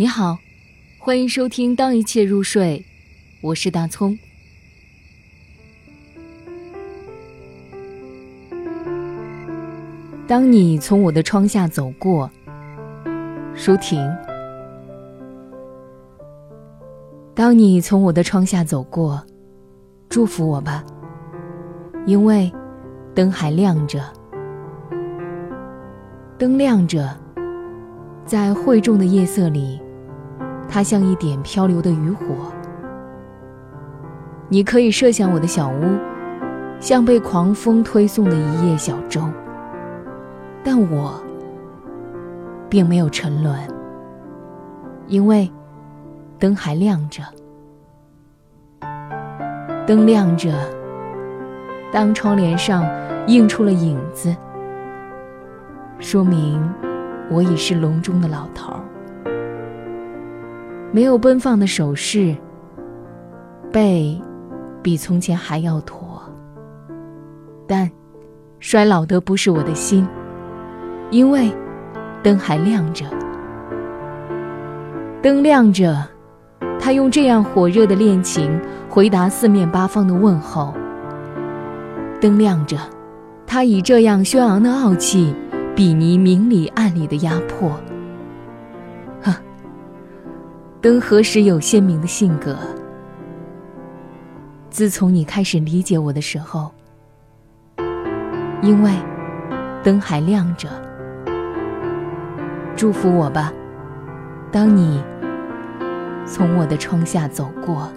你好，欢迎收听《当一切入睡》，我是大葱。当你从我的窗下走过，舒婷。当你从我的窗下走过，祝福我吧，因为灯还亮着，灯亮着，在晦重的夜色里。它像一点漂流的渔火。你可以设想我的小屋，像被狂风推送的一叶小舟，但我并没有沉沦，因为灯还亮着。灯亮着，当窗帘上映出了影子，说明我已是笼中的老头儿。没有奔放的手势，背比从前还要驼。但衰老的不是我的心，因为灯还亮着。灯亮着，他用这样火热的恋情回答四面八方的问候。灯亮着，他以这样轩昂的傲气比拟明里暗里的压迫。灯何时有鲜明的性格？自从你开始理解我的时候，因为灯还亮着。祝福我吧，当你从我的窗下走过。